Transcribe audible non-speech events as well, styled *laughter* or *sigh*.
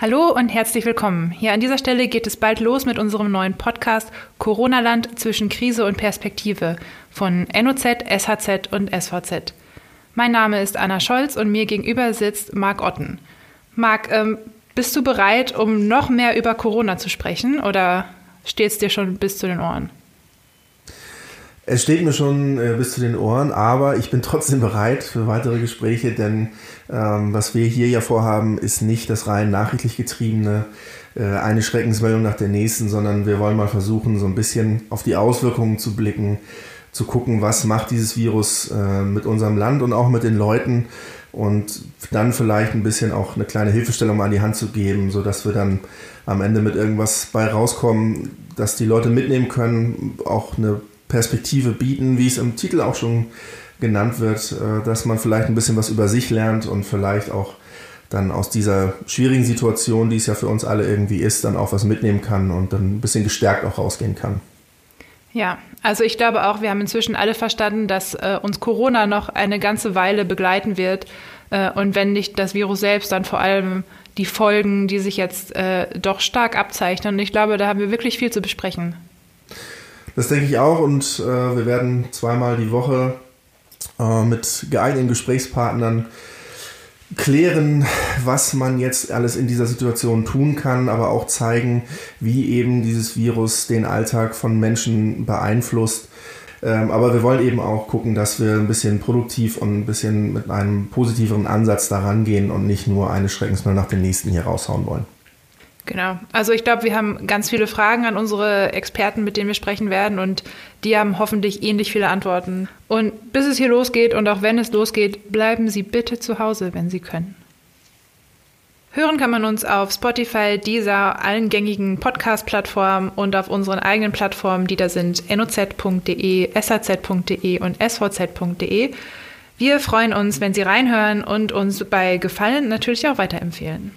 Hallo und herzlich willkommen. Hier an dieser Stelle geht es bald los mit unserem neuen Podcast Corona-Land zwischen Krise und Perspektive von NOZ, SHZ und SVZ. Mein Name ist Anna Scholz und mir gegenüber sitzt Marc Otten. Marc, ähm, bist du bereit, um noch mehr über Corona zu sprechen oder steht es dir schon bis zu den Ohren? Es steht mir schon äh, bis zu den Ohren, aber ich bin trotzdem *laughs* bereit für weitere Gespräche, denn ähm, was wir hier ja vorhaben, ist nicht das rein nachrichtlich getriebene, äh, eine Schreckensmeldung nach der nächsten, sondern wir wollen mal versuchen, so ein bisschen auf die Auswirkungen zu blicken, zu gucken, was macht dieses Virus äh, mit unserem Land und auch mit den Leuten und dann vielleicht ein bisschen auch eine kleine Hilfestellung an die Hand zu geben, sodass wir dann am Ende mit irgendwas bei rauskommen, dass die Leute mitnehmen können, auch eine Perspektive bieten, wie es im Titel auch schon genannt wird, äh, dass man vielleicht ein bisschen was über sich lernt und vielleicht auch dann aus dieser schwierigen Situation, die es ja für uns alle irgendwie ist, dann auch was mitnehmen kann und dann ein bisschen gestärkt auch rausgehen kann. Ja, also ich glaube auch, wir haben inzwischen alle verstanden, dass äh, uns Corona noch eine ganze Weile begleiten wird. Äh, und wenn nicht das Virus selbst, dann vor allem die Folgen, die sich jetzt äh, doch stark abzeichnen. Und ich glaube, da haben wir wirklich viel zu besprechen. Das denke ich auch und äh, wir werden zweimal die Woche äh, mit geeigneten Gesprächspartnern klären, was man jetzt alles in dieser Situation tun kann, aber auch zeigen, wie eben dieses Virus den Alltag von Menschen beeinflusst. Ähm, aber wir wollen eben auch gucken, dass wir ein bisschen produktiv und ein bisschen mit einem positiveren Ansatz daran gehen und nicht nur eine Schreckensmeldung nach dem nächsten hier raushauen wollen. Genau. Also ich glaube, wir haben ganz viele Fragen an unsere Experten, mit denen wir sprechen werden und die haben hoffentlich ähnlich viele Antworten. Und bis es hier losgeht und auch wenn es losgeht, bleiben Sie bitte zu Hause, wenn Sie können. Hören kann man uns auf Spotify, Deezer, allen gängigen Podcast-Plattformen und auf unseren eigenen Plattformen, die da sind noz.de, saz.de und svz.de. Wir freuen uns, wenn Sie reinhören und uns bei Gefallen natürlich auch weiterempfehlen.